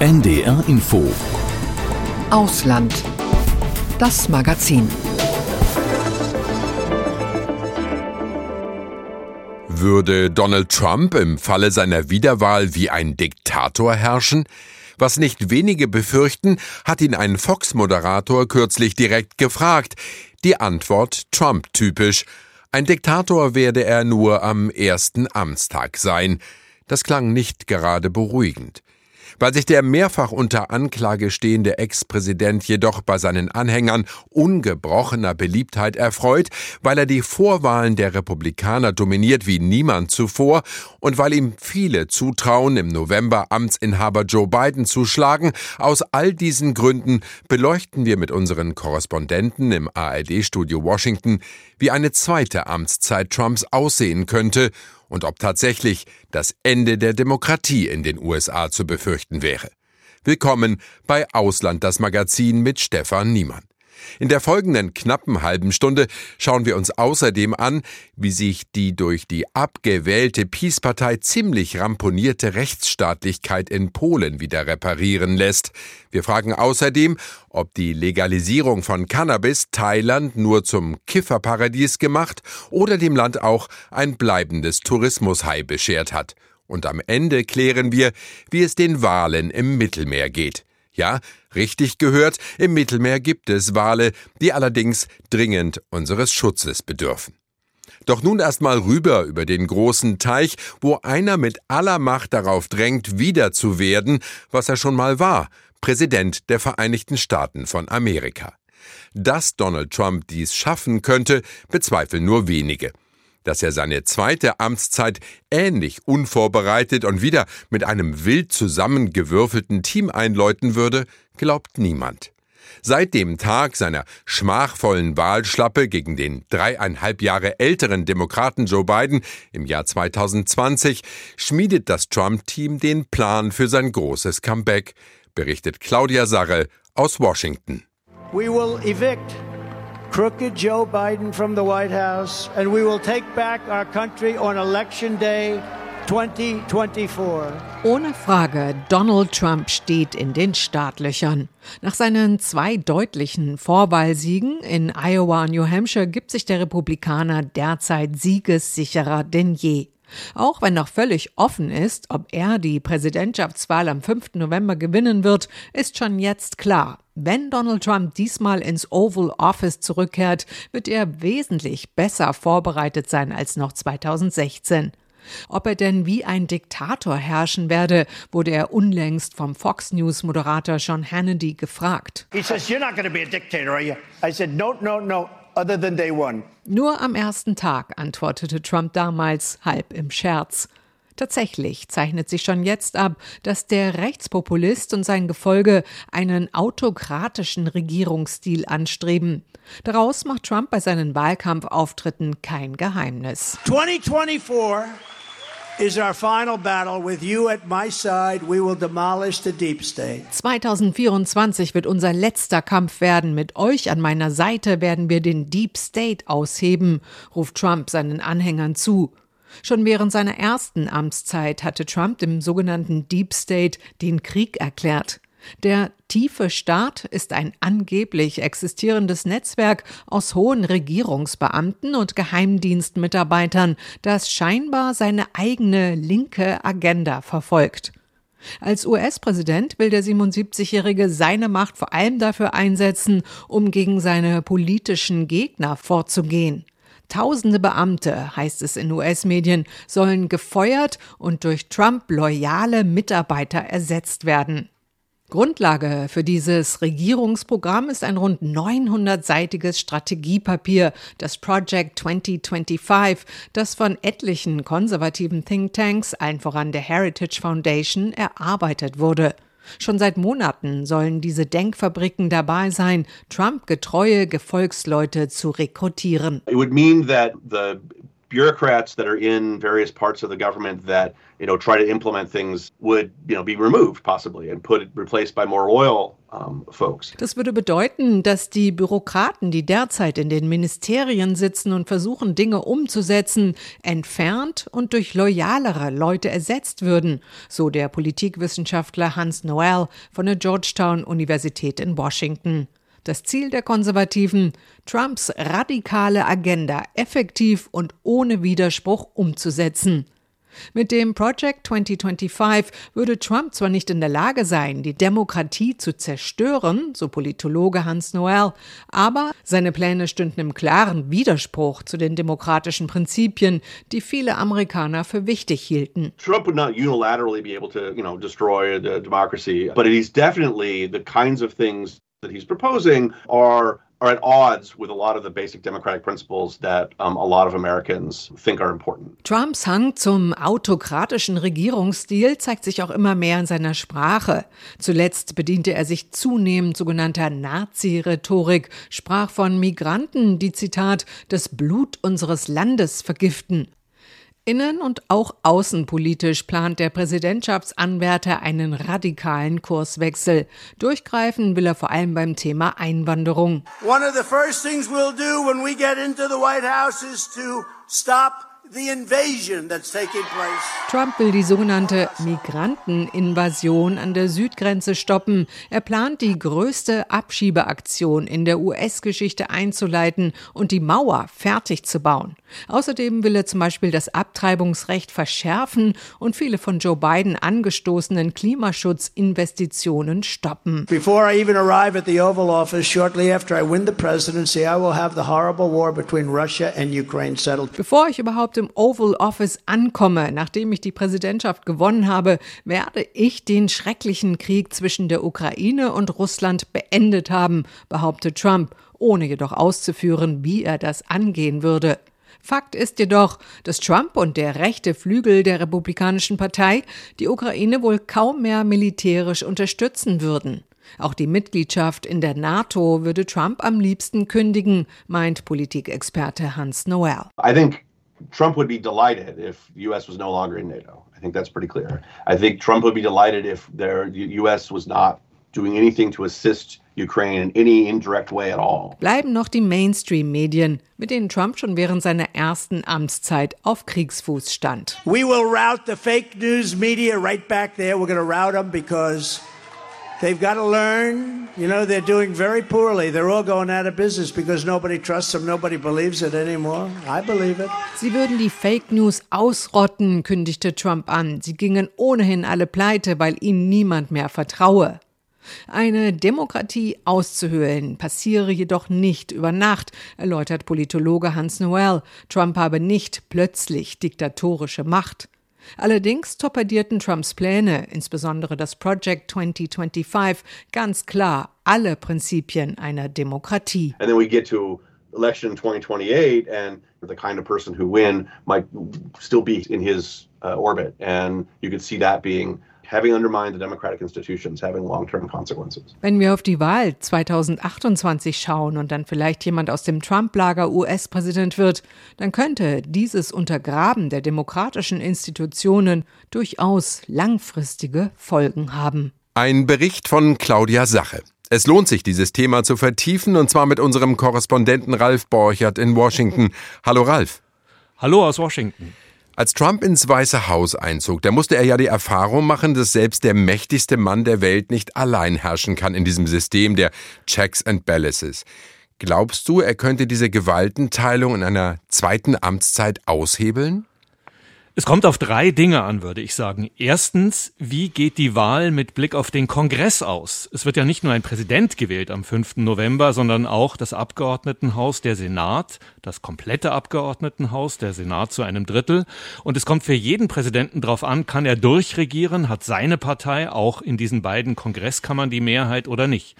NDR Info Ausland. Das Magazin. Würde Donald Trump im Falle seiner Wiederwahl wie ein Diktator herrschen? Was nicht wenige befürchten, hat ihn ein Fox-Moderator kürzlich direkt gefragt. Die Antwort Trump-typisch. Ein Diktator werde er nur am ersten Amtstag sein. Das klang nicht gerade beruhigend. Weil sich der mehrfach unter Anklage stehende Ex-Präsident jedoch bei seinen Anhängern ungebrochener Beliebtheit erfreut, weil er die Vorwahlen der Republikaner dominiert wie niemand zuvor und weil ihm viele zutrauen, im November Amtsinhaber Joe Biden zu schlagen, aus all diesen Gründen beleuchten wir mit unseren Korrespondenten im ARD-Studio Washington, wie eine zweite Amtszeit Trumps aussehen könnte und ob tatsächlich das Ende der Demokratie in den USA zu befürchten wäre. Willkommen bei Ausland das Magazin mit Stefan Niemann. In der folgenden knappen halben Stunde schauen wir uns außerdem an, wie sich die durch die abgewählte Peace-Partei ziemlich ramponierte Rechtsstaatlichkeit in Polen wieder reparieren lässt. Wir fragen außerdem, ob die Legalisierung von Cannabis Thailand nur zum Kifferparadies gemacht oder dem Land auch ein bleibendes Tourismushai beschert hat. Und am Ende klären wir, wie es den Wahlen im Mittelmeer geht. Ja, richtig gehört, im Mittelmeer gibt es Wale, die allerdings dringend unseres Schutzes bedürfen. Doch nun erstmal rüber über den großen Teich, wo einer mit aller Macht darauf drängt, wieder zu werden, was er schon mal war, Präsident der Vereinigten Staaten von Amerika. Dass Donald Trump dies schaffen könnte, bezweifeln nur wenige dass er seine zweite Amtszeit ähnlich unvorbereitet und wieder mit einem wild zusammengewürfelten Team einläuten würde, glaubt niemand. Seit dem Tag seiner schmachvollen Wahlschlappe gegen den dreieinhalb Jahre älteren Demokraten Joe Biden im Jahr 2020 schmiedet das Trump-Team den Plan für sein großes Comeback, berichtet Claudia Sarre aus Washington. We will evict crooked Joe Biden from the White House, and we will take back our country on Election Day 2024. Ohne Frage, Donald Trump steht in den Startlöchern. Nach seinen zwei deutlichen Vorwahlsiegen in Iowa und New Hampshire gibt sich der Republikaner derzeit siegessicherer denn je. Auch wenn noch völlig offen ist, ob er die Präsidentschaftswahl am 5. November gewinnen wird, ist schon jetzt klar. Wenn Donald Trump diesmal ins Oval Office zurückkehrt, wird er wesentlich besser vorbereitet sein als noch 2016. Ob er denn wie ein Diktator herrschen werde, wurde er unlängst vom Fox News Moderator Sean Hannity gefragt. He says, You're not going to be a dictator, are you? I said, No, no, no other than day one. Nur am ersten Tag, antwortete Trump damals halb im Scherz. Tatsächlich zeichnet sich schon jetzt ab, dass der Rechtspopulist und sein Gefolge einen autokratischen Regierungsstil anstreben. Daraus macht Trump bei seinen Wahlkampfauftritten kein Geheimnis. 2024 is our final battle with you at my side. We will demolish the deep state. 2024 wird unser letzter Kampf werden. Mit euch an meiner Seite werden wir den Deep State ausheben, ruft Trump seinen Anhängern zu. Schon während seiner ersten Amtszeit hatte Trump dem sogenannten Deep State den Krieg erklärt. Der tiefe Staat ist ein angeblich existierendes Netzwerk aus hohen Regierungsbeamten und Geheimdienstmitarbeitern, das scheinbar seine eigene linke Agenda verfolgt. Als US-Präsident will der 77-Jährige seine Macht vor allem dafür einsetzen, um gegen seine politischen Gegner vorzugehen. Tausende Beamte, heißt es in US-Medien, sollen gefeuert und durch Trump loyale Mitarbeiter ersetzt werden. Grundlage für dieses Regierungsprogramm ist ein rund 900-seitiges Strategiepapier, das Project 2025, das von etlichen konservativen Thinktanks, allen voran der Heritage Foundation, erarbeitet wurde. Schon seit Monaten sollen diese Denkfabriken dabei sein, Trump-getreue Gefolgsleute zu rekrutieren. It would mean that the bureaucrats that are in various parts of the government that you know try to implement things would you know be removed possibly and put replaced by more loyal Das würde bedeuten, dass die Bürokraten, die derzeit in den Ministerien sitzen und versuchen, Dinge umzusetzen, entfernt und durch loyalere Leute ersetzt würden, so der Politikwissenschaftler Hans Noel von der Georgetown Universität in Washington. Das Ziel der Konservativen, Trumps radikale Agenda effektiv und ohne Widerspruch umzusetzen. Mit dem Project 2025 würde Trump zwar nicht in der Lage sein, die Demokratie zu zerstören, so Politologe Hans Noel, aber seine Pläne stünden im klaren Widerspruch zu den demokratischen Prinzipien, die viele Amerikaner für wichtig hielten. Trump would not unilaterally be able to, you know, destroy the democracy, but he's definitely the kinds of things that he's proposing are are at odds with a lot of the basic democratic principles that um, a lot of Americans think are important. Trumps Hang zum autokratischen Regierungsstil zeigt sich auch immer mehr in seiner Sprache. Zuletzt bediente er sich zunehmend sogenannter Nazi-Rhetorik, sprach von Migranten, die Zitat das Blut unseres Landes vergiften. Innen- und auch außenpolitisch plant der Präsidentschaftsanwärter einen radikalen Kurswechsel. Durchgreifen will er vor allem beim Thema Einwanderung. One of the first things we'll do when we get into the White House is to stop Trump will die sogenannte Migranteninvasion an der Südgrenze stoppen. Er plant, die größte Abschiebeaktion in der US-Geschichte einzuleiten und die Mauer fertig zu bauen. Außerdem will er zum Beispiel das Abtreibungsrecht verschärfen und viele von Joe Biden angestoßenen Klimaschutzinvestitionen stoppen. Before I even arrive at the Oval Office, shortly after I win the presidency, I will have the horrible war between Russia and Ukraine settled. Bevor ich überhaupt im Oval Office ankomme, nachdem ich die Präsidentschaft gewonnen habe, werde ich den schrecklichen Krieg zwischen der Ukraine und Russland beendet haben, behauptet Trump, ohne jedoch auszuführen, wie er das angehen würde. Fakt ist jedoch, dass Trump und der rechte Flügel der Republikanischen Partei die Ukraine wohl kaum mehr militärisch unterstützen würden. Auch die Mitgliedschaft in der NATO würde Trump am liebsten kündigen, meint Politikexperte Hans Noel. I think Trump would be delighted if the U.S. was no longer in NATO. I think that's pretty clear. I think Trump would be delighted if the U.S. was not doing anything to assist Ukraine in any indirect way at all. Bleiben noch die Mainstream-Medien, mit denen Trump schon während seiner ersten Amtszeit auf Kriegsfuß stand. We will route the fake news media right back there. We're going to route them because They've got to learn. You know, they're doing very poorly. They're all going out of business because nobody trusts them. Nobody believes it anymore. I believe it. Sie würden die Fake News ausrotten, kündigte Trump an. Sie gingen ohnehin alle pleite, weil ihnen niemand mehr vertraue. Eine Demokratie auszuhöhlen passiere jedoch nicht über Nacht, erläutert Politologe Hans Noel. Trump habe nicht plötzlich diktatorische Macht. Allerdings torpedierten Trumps Pläne, insbesondere das Project 2025, ganz klar alle Prinzipien einer Demokratie. And then we get to election 2028 and the kind of person who win might still be in his uh, orbit and you could see that being having undermined the democratic institutions, having long-term consequences. Wenn wir auf die Wahl 2028 schauen und dann vielleicht jemand aus dem Trump-Lager US-Präsident wird, dann könnte dieses Untergraben der demokratischen Institutionen durchaus langfristige Folgen haben. Ein Bericht von Claudia Sache. Es lohnt sich, dieses Thema zu vertiefen, und zwar mit unserem Korrespondenten Ralf Borchert in Washington. Hallo Ralf. Hallo aus Washington. Als Trump ins Weiße Haus einzog, da musste er ja die Erfahrung machen, dass selbst der mächtigste Mann der Welt nicht allein herrschen kann in diesem System der Checks and Balances. Glaubst du, er könnte diese Gewaltenteilung in einer zweiten Amtszeit aushebeln? Es kommt auf drei Dinge an, würde ich sagen. Erstens, wie geht die Wahl mit Blick auf den Kongress aus? Es wird ja nicht nur ein Präsident gewählt am 5. November, sondern auch das Abgeordnetenhaus, der Senat, das komplette Abgeordnetenhaus, der Senat zu einem Drittel. Und es kommt für jeden Präsidenten darauf an, kann er durchregieren, hat seine Partei auch in diesen beiden Kongresskammern die Mehrheit oder nicht.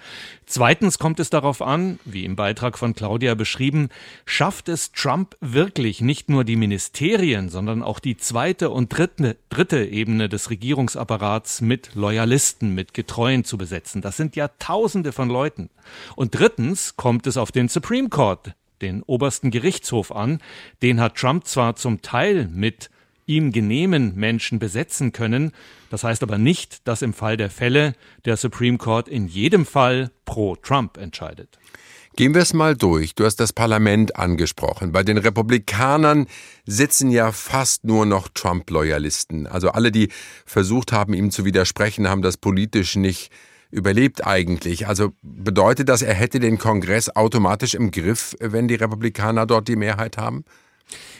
Zweitens kommt es darauf an, wie im Beitrag von Claudia beschrieben, schafft es Trump wirklich nicht nur die Ministerien, sondern auch die zweite und dritte, dritte Ebene des Regierungsapparats mit Loyalisten, mit Getreuen zu besetzen. Das sind ja Tausende von Leuten. Und drittens kommt es auf den Supreme Court, den obersten Gerichtshof an. Den hat Trump zwar zum Teil mit ihm genehmen Menschen besetzen können. Das heißt aber nicht, dass im Fall der Fälle der Supreme Court in jedem Fall pro Trump entscheidet. Gehen wir es mal durch. Du hast das Parlament angesprochen. Bei den Republikanern sitzen ja fast nur noch Trump-Loyalisten. Also alle, die versucht haben, ihm zu widersprechen, haben das politisch nicht überlebt eigentlich. Also bedeutet das, er hätte den Kongress automatisch im Griff, wenn die Republikaner dort die Mehrheit haben?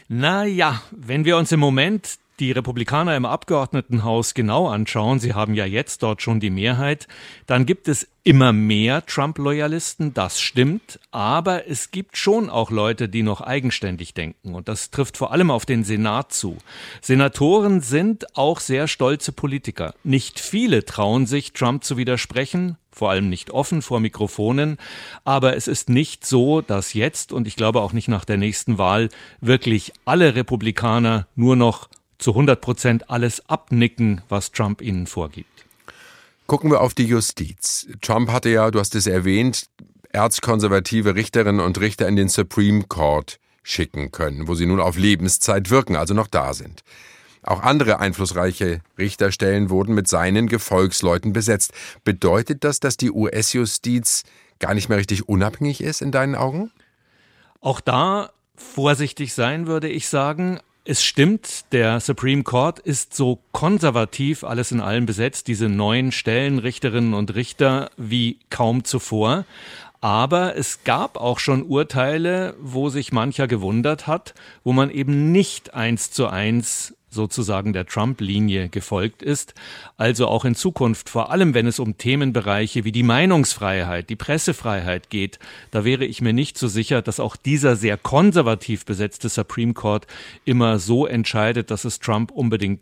Naja, wenn wir uns im Moment die Republikaner im Abgeordnetenhaus genau anschauen, sie haben ja jetzt dort schon die Mehrheit, dann gibt es immer mehr Trump-Loyalisten, das stimmt, aber es gibt schon auch Leute, die noch eigenständig denken und das trifft vor allem auf den Senat zu. Senatoren sind auch sehr stolze Politiker. Nicht viele trauen sich, Trump zu widersprechen, vor allem nicht offen vor Mikrofonen, aber es ist nicht so, dass jetzt und ich glaube auch nicht nach der nächsten Wahl wirklich alle Republikaner nur noch zu 100 Prozent alles abnicken, was Trump ihnen vorgibt. Gucken wir auf die Justiz. Trump hatte ja, du hast es erwähnt, erzkonservative Richterinnen und Richter in den Supreme Court schicken können, wo sie nun auf Lebenszeit wirken, also noch da sind. Auch andere einflussreiche Richterstellen wurden mit seinen Gefolgsleuten besetzt. Bedeutet das, dass die US-Justiz gar nicht mehr richtig unabhängig ist in deinen Augen? Auch da vorsichtig sein, würde ich sagen. Es stimmt, der Supreme Court ist so konservativ alles in allem besetzt, diese neuen Stellen, Richterinnen und Richter, wie kaum zuvor. Aber es gab auch schon Urteile, wo sich mancher gewundert hat, wo man eben nicht eins zu eins sozusagen der Trump-Linie gefolgt ist, also auch in Zukunft, vor allem wenn es um Themenbereiche wie die Meinungsfreiheit, die Pressefreiheit geht, da wäre ich mir nicht so sicher, dass auch dieser sehr konservativ besetzte Supreme Court immer so entscheidet, dass es Trump unbedingt,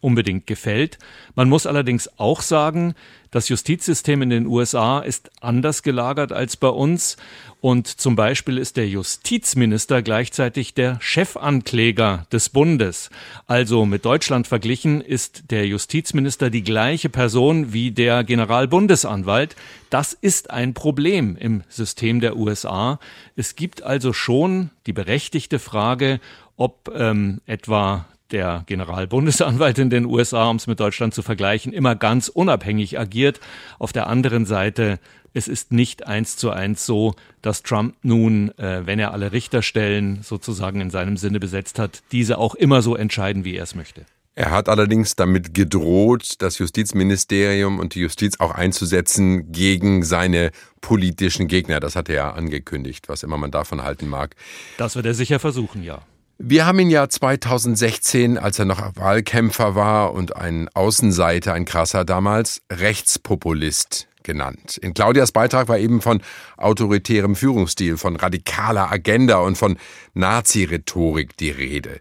unbedingt gefällt. Man muss allerdings auch sagen, das Justizsystem in den USA ist anders gelagert als bei uns und zum Beispiel ist der Justizminister gleichzeitig der Chefankläger des Bundes. Also mit Deutschland verglichen ist der Justizminister die gleiche Person wie der Generalbundesanwalt. Das ist ein Problem im System der USA. Es gibt also schon die berechtigte Frage, ob ähm, etwa der Generalbundesanwalt in den USA, um es mit Deutschland zu vergleichen, immer ganz unabhängig agiert. Auf der anderen Seite, es ist nicht eins zu eins so, dass Trump nun, äh, wenn er alle Richterstellen sozusagen in seinem Sinne besetzt hat, diese auch immer so entscheiden, wie er es möchte. Er hat allerdings damit gedroht, das Justizministerium und die Justiz auch einzusetzen gegen seine politischen Gegner. Das hat er ja angekündigt, was immer man davon halten mag. Das wird er sicher versuchen, ja. Wir haben ihn ja 2016, als er noch Wahlkämpfer war und ein Außenseiter, ein krasser damals, Rechtspopulist genannt. In Claudias Beitrag war eben von autoritärem Führungsstil, von radikaler Agenda und von Nazi-Rhetorik die Rede.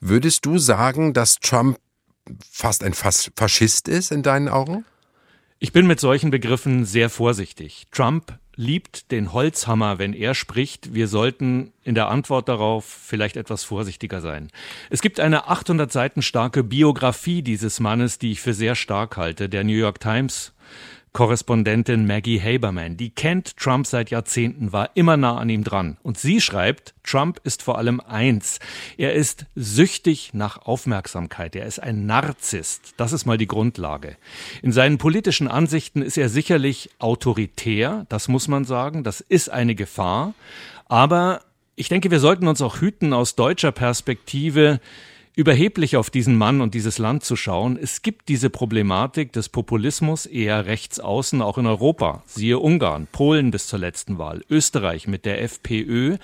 Würdest du sagen, dass Trump fast ein Faschist ist in deinen Augen? Ich bin mit solchen Begriffen sehr vorsichtig. Trump liebt den Holzhammer, wenn er spricht. Wir sollten in der Antwort darauf vielleicht etwas vorsichtiger sein. Es gibt eine 800 Seiten starke Biografie dieses Mannes, die ich für sehr stark halte. Der New York Times Korrespondentin Maggie Haberman. Die kennt Trump seit Jahrzehnten, war immer nah an ihm dran. Und sie schreibt, Trump ist vor allem eins. Er ist süchtig nach Aufmerksamkeit. Er ist ein Narzisst. Das ist mal die Grundlage. In seinen politischen Ansichten ist er sicherlich autoritär. Das muss man sagen. Das ist eine Gefahr. Aber ich denke, wir sollten uns auch hüten, aus deutscher Perspektive überheblich auf diesen Mann und dieses Land zu schauen. Es gibt diese Problematik des Populismus eher rechts außen, auch in Europa. Siehe Ungarn, Polen bis zur letzten Wahl, Österreich mit der FPÖ.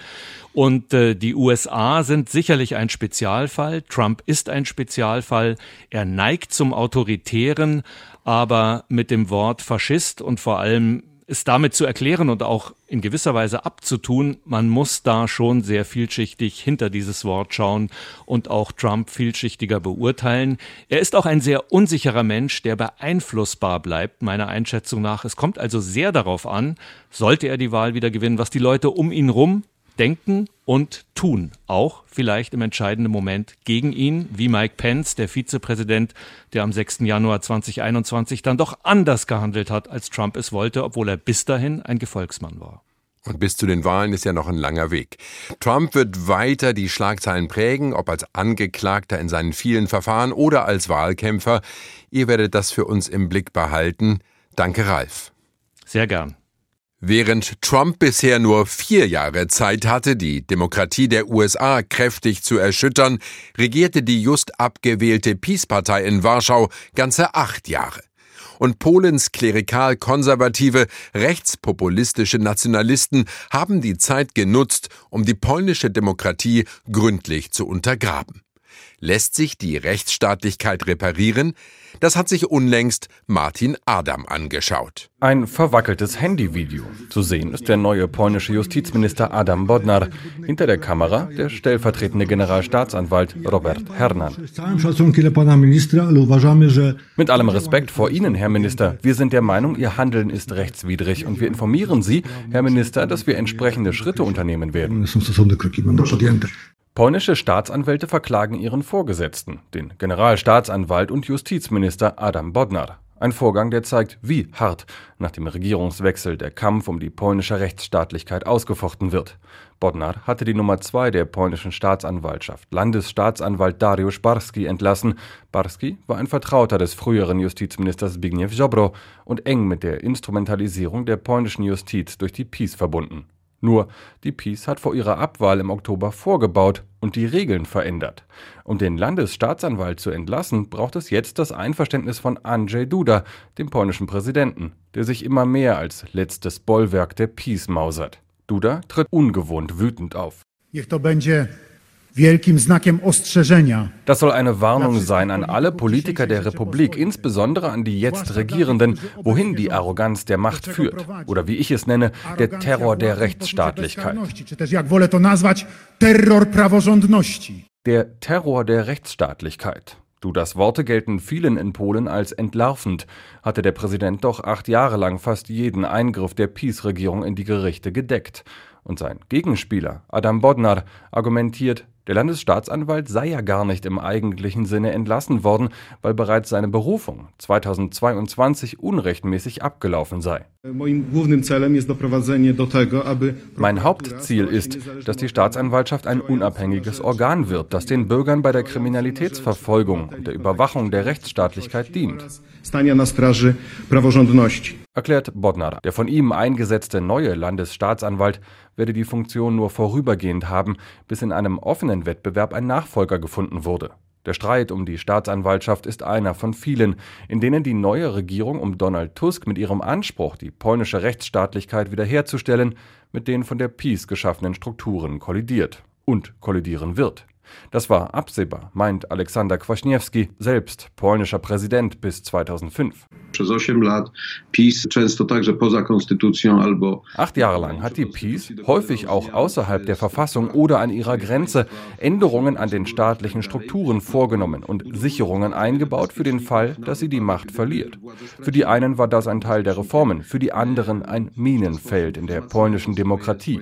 Und äh, die USA sind sicherlich ein Spezialfall. Trump ist ein Spezialfall. Er neigt zum Autoritären, aber mit dem Wort Faschist und vor allem es damit zu erklären und auch in gewisser Weise abzutun, man muss da schon sehr vielschichtig hinter dieses Wort schauen und auch Trump vielschichtiger beurteilen. Er ist auch ein sehr unsicherer Mensch, der beeinflussbar bleibt, meiner Einschätzung nach. Es kommt also sehr darauf an, sollte er die Wahl wieder gewinnen, was die Leute um ihn rum denken und tun. Auch vielleicht im entscheidenden Moment gegen ihn, wie Mike Pence, der Vizepräsident, der am 6. Januar 2021 dann doch anders gehandelt hat, als Trump es wollte, obwohl er bis dahin ein Gefolgsmann war. Und bis zu den Wahlen ist ja noch ein langer Weg. Trump wird weiter die Schlagzeilen prägen, ob als Angeklagter in seinen vielen Verfahren oder als Wahlkämpfer. Ihr werdet das für uns im Blick behalten. Danke, Ralf. Sehr gern. Während Trump bisher nur vier Jahre Zeit hatte, die Demokratie der USA kräftig zu erschüttern, regierte die just abgewählte Peace-Partei in Warschau ganze acht Jahre und Polens klerikal-konservative, rechtspopulistische Nationalisten haben die Zeit genutzt, um die polnische Demokratie gründlich zu untergraben. Lässt sich die Rechtsstaatlichkeit reparieren? Das hat sich unlängst Martin Adam angeschaut. Ein verwackeltes Handyvideo. Zu sehen ist der neue polnische Justizminister Adam Bodnar. Hinter der Kamera der stellvertretende Generalstaatsanwalt Robert Hernan. Mit allem Respekt vor Ihnen, Herr Minister. Wir sind der Meinung, Ihr Handeln ist rechtswidrig und wir informieren Sie, Herr Minister, dass wir entsprechende Schritte unternehmen werden. Polnische Staatsanwälte verklagen ihren Vorgesetzten, den Generalstaatsanwalt und Justizminister Adam Bodnar. Ein Vorgang, der zeigt, wie hart nach dem Regierungswechsel der Kampf um die polnische Rechtsstaatlichkeit ausgefochten wird. Bodnar hatte die Nummer zwei der polnischen Staatsanwaltschaft, Landesstaatsanwalt Dariusz Barski, entlassen. Barski war ein Vertrauter des früheren Justizministers Zbigniew Ziobro und eng mit der Instrumentalisierung der polnischen Justiz durch die PiS verbunden. Nur, die Peace hat vor ihrer Abwahl im Oktober vorgebaut und die Regeln verändert. Um den Landesstaatsanwalt zu entlassen, braucht es jetzt das Einverständnis von Andrzej Duda, dem polnischen Präsidenten, der sich immer mehr als letztes Bollwerk der Peace mausert. Duda tritt ungewohnt wütend auf. Niech to będzie das soll eine Warnung sein an alle Politiker der Republik, insbesondere an die jetzt Regierenden, wohin die Arroganz der Macht führt. Oder wie ich es nenne, der Terror der Rechtsstaatlichkeit. Der Terror der Rechtsstaatlichkeit. Du, das Worte gelten vielen in Polen als entlarvend, hatte der Präsident doch acht Jahre lang fast jeden Eingriff der PiS-Regierung in die Gerichte gedeckt. Und sein Gegenspieler, Adam Bodnar, argumentiert, der Landesstaatsanwalt sei ja gar nicht im eigentlichen Sinne entlassen worden, weil bereits seine Berufung 2022 unrechtmäßig abgelaufen sei. Mein Hauptziel ist, dass die Staatsanwaltschaft ein unabhängiges Organ wird, das den Bürgern bei der Kriminalitätsverfolgung und der Überwachung der Rechtsstaatlichkeit dient erklärt Bodnar. Der von ihm eingesetzte neue Landesstaatsanwalt werde die Funktion nur vorübergehend haben, bis in einem offenen Wettbewerb ein Nachfolger gefunden wurde. Der Streit um die Staatsanwaltschaft ist einer von vielen, in denen die neue Regierung um Donald Tusk mit ihrem Anspruch, die polnische Rechtsstaatlichkeit wiederherzustellen, mit den von der Peace geschaffenen Strukturen kollidiert und kollidieren wird. Das war absehbar, meint Aleksander Kwaśniewski, selbst polnischer Präsident bis 2005. Acht Jahre lang hat die PiS, häufig auch außerhalb der Verfassung oder an ihrer Grenze, Änderungen an den staatlichen Strukturen vorgenommen und Sicherungen eingebaut für den Fall, dass sie die Macht verliert. Für die einen war das ein Teil der Reformen, für die anderen ein Minenfeld in der polnischen Demokratie.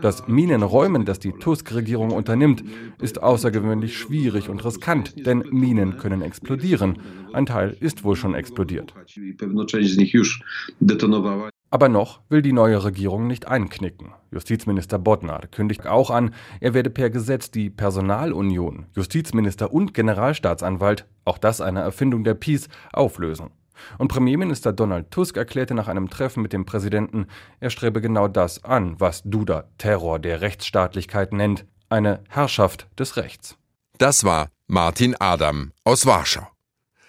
Das Minenräumen, das die Tusk-Regierung unternimmt, ist außergewöhnlich schwierig und riskant, denn Minen können explodieren. Ein Teil ist wohl schon explodiert. Aber noch will die neue Regierung nicht einknicken. Justizminister Bodnar kündigt auch an, er werde per Gesetz die Personalunion, Justizminister und Generalstaatsanwalt, auch das eine Erfindung der Peace, auflösen. Und Premierminister Donald Tusk erklärte nach einem Treffen mit dem Präsidenten, er strebe genau das an, was Duda Terror der Rechtsstaatlichkeit nennt, eine Herrschaft des Rechts. Das war Martin Adam aus Warschau.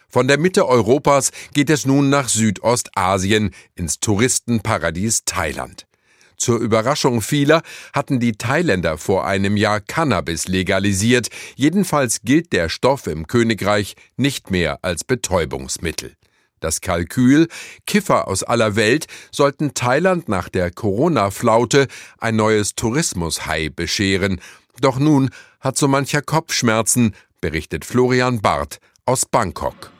Von der Mitte Europas geht es nun nach Südostasien ins Touristenparadies Thailand. Zur Überraschung vieler hatten die Thailänder vor einem Jahr Cannabis legalisiert, jedenfalls gilt der Stoff im Königreich nicht mehr als Betäubungsmittel. Das Kalkül, Kiffer aus aller Welt sollten Thailand nach der Corona-Flaute ein neues Tourismushai bescheren. Doch nun hat so mancher Kopfschmerzen, berichtet Florian Barth aus Bangkok.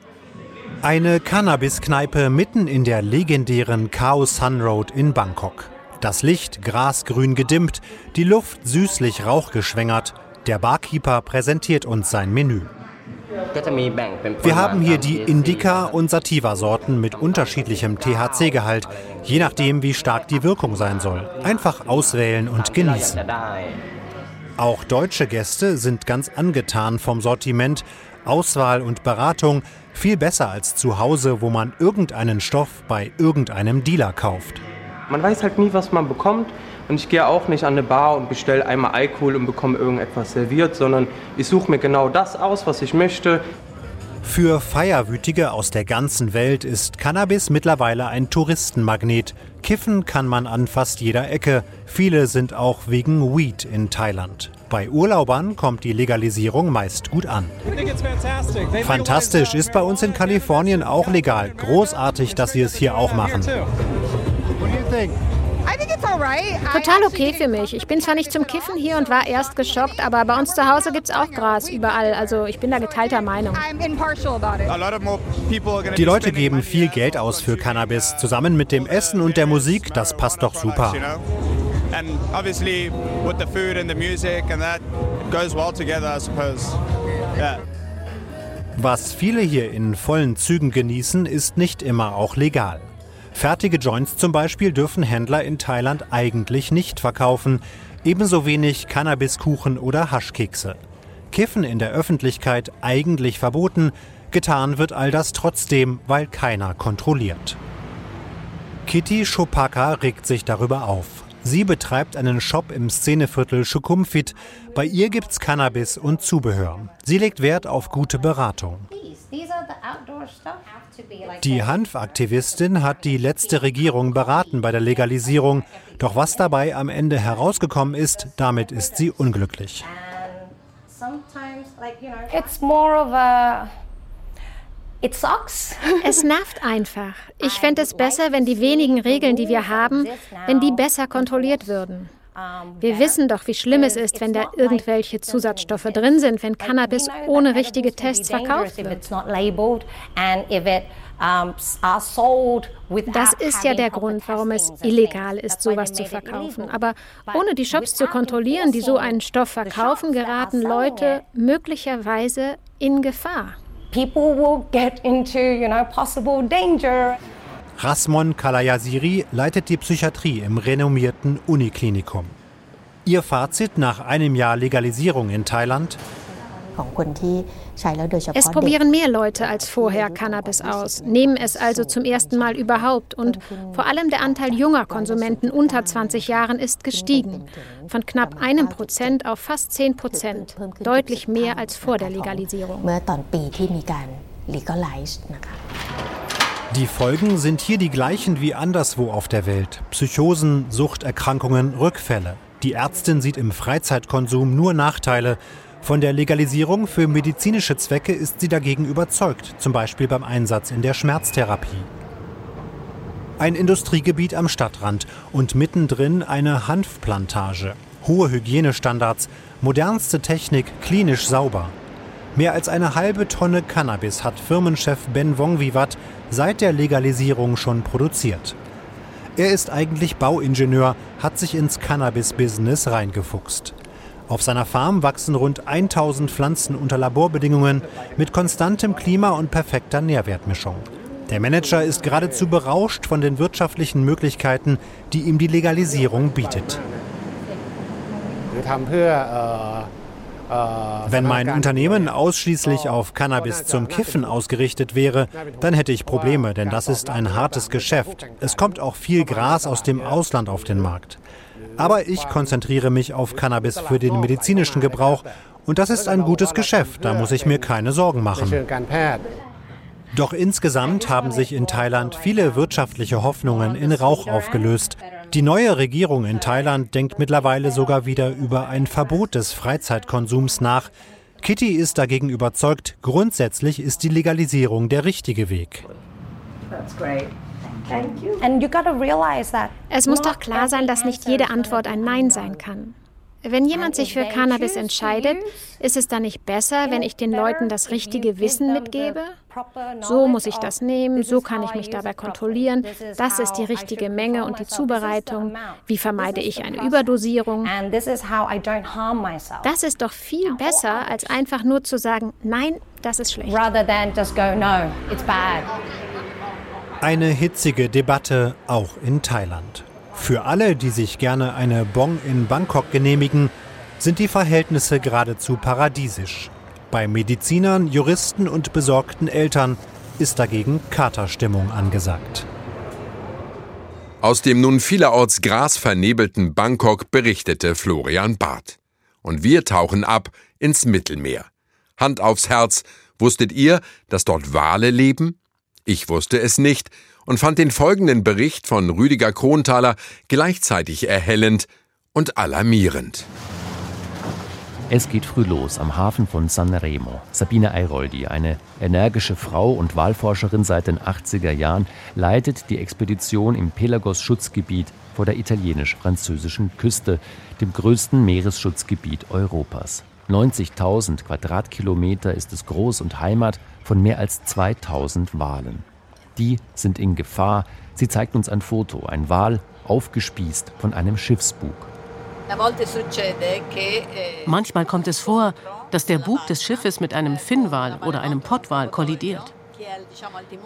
Eine Cannabis-Kneipe mitten in der legendären Khao Sun Road in Bangkok. Das Licht grasgrün gedimmt, die Luft süßlich rauchgeschwängert. Der Barkeeper präsentiert uns sein Menü. Wir haben hier die Indica- und Sativa-Sorten mit unterschiedlichem THC-Gehalt, je nachdem, wie stark die Wirkung sein soll. Einfach auswählen und genießen. Auch deutsche Gäste sind ganz angetan vom Sortiment, Auswahl und Beratung, viel besser als zu Hause, wo man irgendeinen Stoff bei irgendeinem Dealer kauft. Man weiß halt nie, was man bekommt. Und ich gehe auch nicht an eine Bar und bestelle einmal Alkohol und bekomme irgendetwas serviert, sondern ich suche mir genau das aus, was ich möchte. Für Feierwütige aus der ganzen Welt ist Cannabis mittlerweile ein Touristenmagnet. Kiffen kann man an fast jeder Ecke. Viele sind auch wegen Weed in Thailand. Bei Urlaubern kommt die Legalisierung meist gut an. Fantastisch, ist bei uns in Kalifornien auch legal. Großartig, dass sie es hier auch machen. Total okay für mich. Ich bin zwar nicht zum Kiffen hier und war erst geschockt, aber bei uns zu Hause gibt es auch Gras überall. Also ich bin da geteilter Meinung. Die Leute geben viel Geld aus für Cannabis. Zusammen mit dem Essen und der Musik, das passt doch super. And obviously with the food and the music and that goes well together, I suppose. Yeah. Was viele hier in vollen Zügen genießen, ist nicht immer auch legal. Fertige Joints zum Beispiel dürfen Händler in Thailand eigentlich nicht verkaufen, ebenso wenig Cannabiskuchen oder Haschkekse. Kiffen in der Öffentlichkeit eigentlich verboten, getan wird all das trotzdem, weil keiner kontrolliert. Kitty Chopaka regt sich darüber auf. Sie betreibt einen Shop im Szeneviertel Schukumfit. Bei ihr gibt's Cannabis und Zubehör. Sie legt Wert auf gute Beratung. Die Hanfaktivistin hat die letzte Regierung beraten bei der Legalisierung. Doch was dabei am Ende herausgekommen ist, damit ist sie unglücklich. It's more of a es nervt einfach. Ich fände es besser, wenn die wenigen Regeln, die wir haben, wenn die besser kontrolliert würden. Wir wissen doch, wie schlimm es ist, wenn da irgendwelche Zusatzstoffe drin sind, wenn Cannabis ohne richtige Tests verkauft wird. Das ist ja der Grund, warum es illegal ist, sowas zu verkaufen. Aber ohne die Shops zu kontrollieren, die so einen Stoff verkaufen, geraten Leute möglicherweise in Gefahr. People will get into, you know, possible danger. Rasmon Kalayasiri leitet die Psychiatrie im renommierten Uniklinikum. Ihr Fazit nach einem Jahr Legalisierung in Thailand? Es probieren mehr Leute als vorher Cannabis aus, nehmen es also zum ersten Mal überhaupt und vor allem der Anteil junger Konsumenten unter 20 Jahren ist gestiegen, von knapp einem Prozent auf fast 10 Prozent, deutlich mehr als vor der Legalisierung. Die Folgen sind hier die gleichen wie anderswo auf der Welt. Psychosen, Suchterkrankungen, Rückfälle. Die Ärztin sieht im Freizeitkonsum nur Nachteile. Von der Legalisierung für medizinische Zwecke ist sie dagegen überzeugt, zum Beispiel beim Einsatz in der Schmerztherapie. Ein Industriegebiet am Stadtrand und mittendrin eine Hanfplantage. Hohe Hygienestandards, modernste Technik, klinisch sauber. Mehr als eine halbe Tonne Cannabis hat Firmenchef Ben Wongvivat seit der Legalisierung schon produziert. Er ist eigentlich Bauingenieur, hat sich ins Cannabis-Business reingefuchst. Auf seiner Farm wachsen rund 1000 Pflanzen unter Laborbedingungen mit konstantem Klima und perfekter Nährwertmischung. Der Manager ist geradezu berauscht von den wirtschaftlichen Möglichkeiten, die ihm die Legalisierung bietet. Wenn mein Unternehmen ausschließlich auf Cannabis zum Kiffen ausgerichtet wäre, dann hätte ich Probleme, denn das ist ein hartes Geschäft. Es kommt auch viel Gras aus dem Ausland auf den Markt. Aber ich konzentriere mich auf Cannabis für den medizinischen Gebrauch und das ist ein gutes Geschäft, da muss ich mir keine Sorgen machen. Doch insgesamt haben sich in Thailand viele wirtschaftliche Hoffnungen in Rauch aufgelöst. Die neue Regierung in Thailand denkt mittlerweile sogar wieder über ein Verbot des Freizeitkonsums nach. Kitty ist dagegen überzeugt, grundsätzlich ist die Legalisierung der richtige Weg. Es muss doch klar sein, dass nicht jede Antwort ein Nein sein kann. Wenn jemand sich für Cannabis entscheidet, ist es dann nicht besser, wenn ich den Leuten das richtige Wissen mitgebe? So muss ich das nehmen, so kann ich mich dabei kontrollieren, das ist die richtige Menge und die Zubereitung, wie vermeide ich eine Überdosierung. Das ist doch viel besser, als einfach nur zu sagen, nein, das ist schlecht. Rather than just go, no, it's bad. Eine hitzige Debatte auch in Thailand. Für alle, die sich gerne eine Bong in Bangkok genehmigen, sind die Verhältnisse geradezu paradiesisch. Bei Medizinern, Juristen und besorgten Eltern ist dagegen Katerstimmung angesagt. Aus dem nun vielerorts grasvernebelten Bangkok berichtete Florian Barth. Und wir tauchen ab ins Mittelmeer. Hand aufs Herz, wusstet ihr, dass dort Wale leben? Ich wusste es nicht und fand den folgenden Bericht von Rüdiger Kronthaler gleichzeitig erhellend und alarmierend. Es geht früh los am Hafen von Sanremo. Sabine Eiroldi, eine energische Frau und Wahlforscherin seit den 80er Jahren, leitet die Expedition im Pelagos-Schutzgebiet vor der italienisch-französischen Küste, dem größten Meeresschutzgebiet Europas. 90.000 Quadratkilometer ist es groß und Heimat von mehr als 2000 Walen. Die sind in Gefahr. Sie zeigt uns ein Foto, ein Wal aufgespießt von einem Schiffsbug. Manchmal kommt es vor, dass der Bug des Schiffes mit einem Finnwal oder einem Pottwal kollidiert.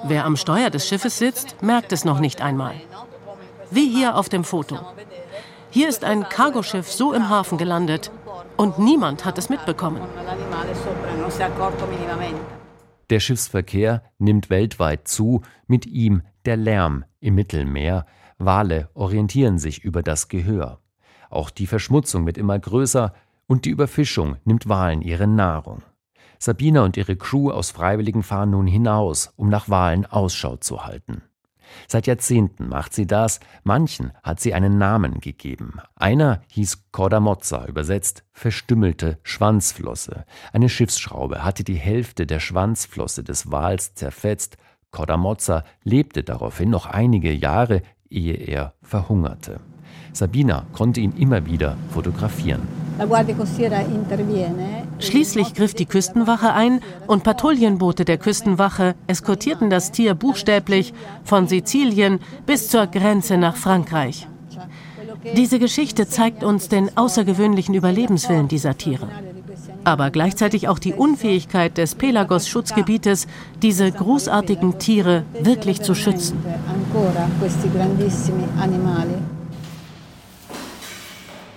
Wer am Steuer des Schiffes sitzt, merkt es noch nicht einmal. Wie hier auf dem Foto. Hier ist ein Cargoschiff so im Hafen gelandet und niemand hat es mitbekommen. Der Schiffsverkehr nimmt weltweit zu, mit ihm der Lärm im Mittelmeer. Wale orientieren sich über das Gehör. Auch die Verschmutzung wird immer größer und die Überfischung nimmt Walen ihre Nahrung. Sabina und ihre Crew aus Freiwilligen fahren nun hinaus, um nach Walen Ausschau zu halten. Seit Jahrzehnten macht sie das, manchen hat sie einen Namen gegeben. Einer hieß Cordamozza, übersetzt verstümmelte Schwanzflosse. Eine Schiffsschraube hatte die Hälfte der Schwanzflosse des Wals zerfetzt. Cordamozza lebte daraufhin noch einige Jahre, ehe er verhungerte. Sabina konnte ihn immer wieder fotografieren. Schließlich griff die Küstenwache ein und Patrouillenboote der Küstenwache eskortierten das Tier buchstäblich von Sizilien bis zur Grenze nach Frankreich. Diese Geschichte zeigt uns den außergewöhnlichen Überlebenswillen dieser Tiere, aber gleichzeitig auch die Unfähigkeit des Pelagos-Schutzgebietes, diese großartigen Tiere wirklich zu schützen.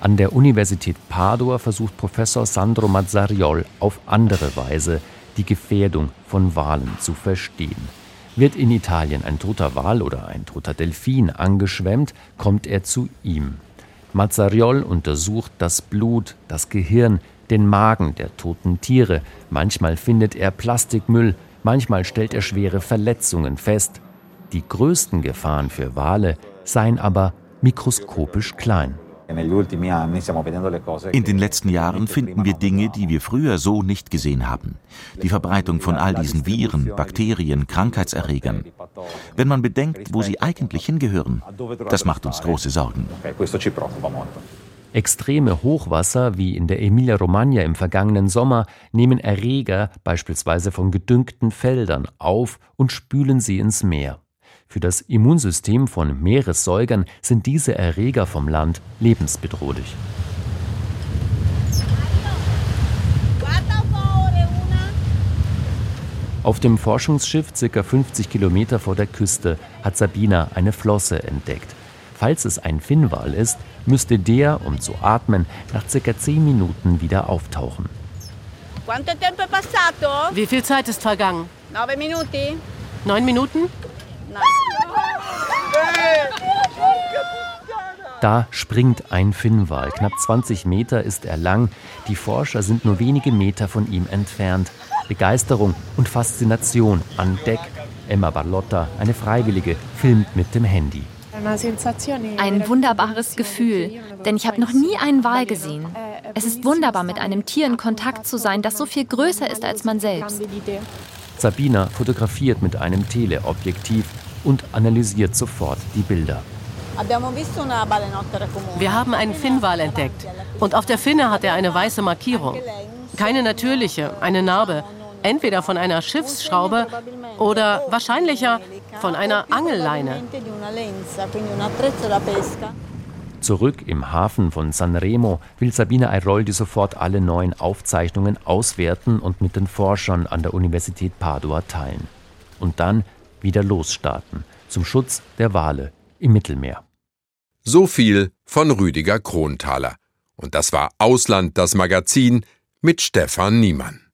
An der Universität Padua versucht Professor Sandro Mazzariol auf andere Weise die Gefährdung von Walen zu verstehen. Wird in Italien ein toter Wal oder ein toter Delfin angeschwemmt, kommt er zu ihm. Mazzariol untersucht das Blut, das Gehirn, den Magen der toten Tiere. Manchmal findet er Plastikmüll, manchmal stellt er schwere Verletzungen fest. Die größten Gefahren für Wale seien aber mikroskopisch klein. In den letzten Jahren finden wir Dinge, die wir früher so nicht gesehen haben. Die Verbreitung von all diesen Viren, Bakterien, Krankheitserregern. Wenn man bedenkt, wo sie eigentlich hingehören, das macht uns große Sorgen. Extreme Hochwasser wie in der Emilia-Romagna im vergangenen Sommer nehmen Erreger beispielsweise von gedüngten Feldern auf und spülen sie ins Meer. Für das Immunsystem von Meeressäugern sind diese Erreger vom Land lebensbedrohlich. Auf dem Forschungsschiff ca. 50 Kilometer vor der Küste hat Sabina eine Flosse entdeckt. Falls es ein Finnwal ist, müsste der, um zu atmen, nach ca. 10 Minuten wieder auftauchen. Wie viel Zeit ist vergangen? Neun Minuten? Da springt ein Finnwal. Knapp 20 Meter ist er lang. Die Forscher sind nur wenige Meter von ihm entfernt. Begeisterung und Faszination an Deck. Emma Barlotta, eine Freiwillige, filmt mit dem Handy. Ein wunderbares Gefühl, denn ich habe noch nie einen Wal gesehen. Es ist wunderbar, mit einem Tier in Kontakt zu sein, das so viel größer ist als man selbst. Sabina fotografiert mit einem Teleobjektiv und analysiert sofort die Bilder. Wir haben einen Finnwal entdeckt und auf der Finne hat er eine weiße Markierung. Keine natürliche, eine Narbe, entweder von einer Schiffsschraube oder wahrscheinlicher von einer Angelleine. Zurück im Hafen von Sanremo will Sabine Airoldi sofort alle neuen Aufzeichnungen auswerten und mit den Forschern an der Universität Padua teilen. Und dann wieder losstarten zum Schutz der Wale im Mittelmeer. So viel von Rüdiger Kronthaler. Und das war Ausland, das Magazin mit Stefan Niemann.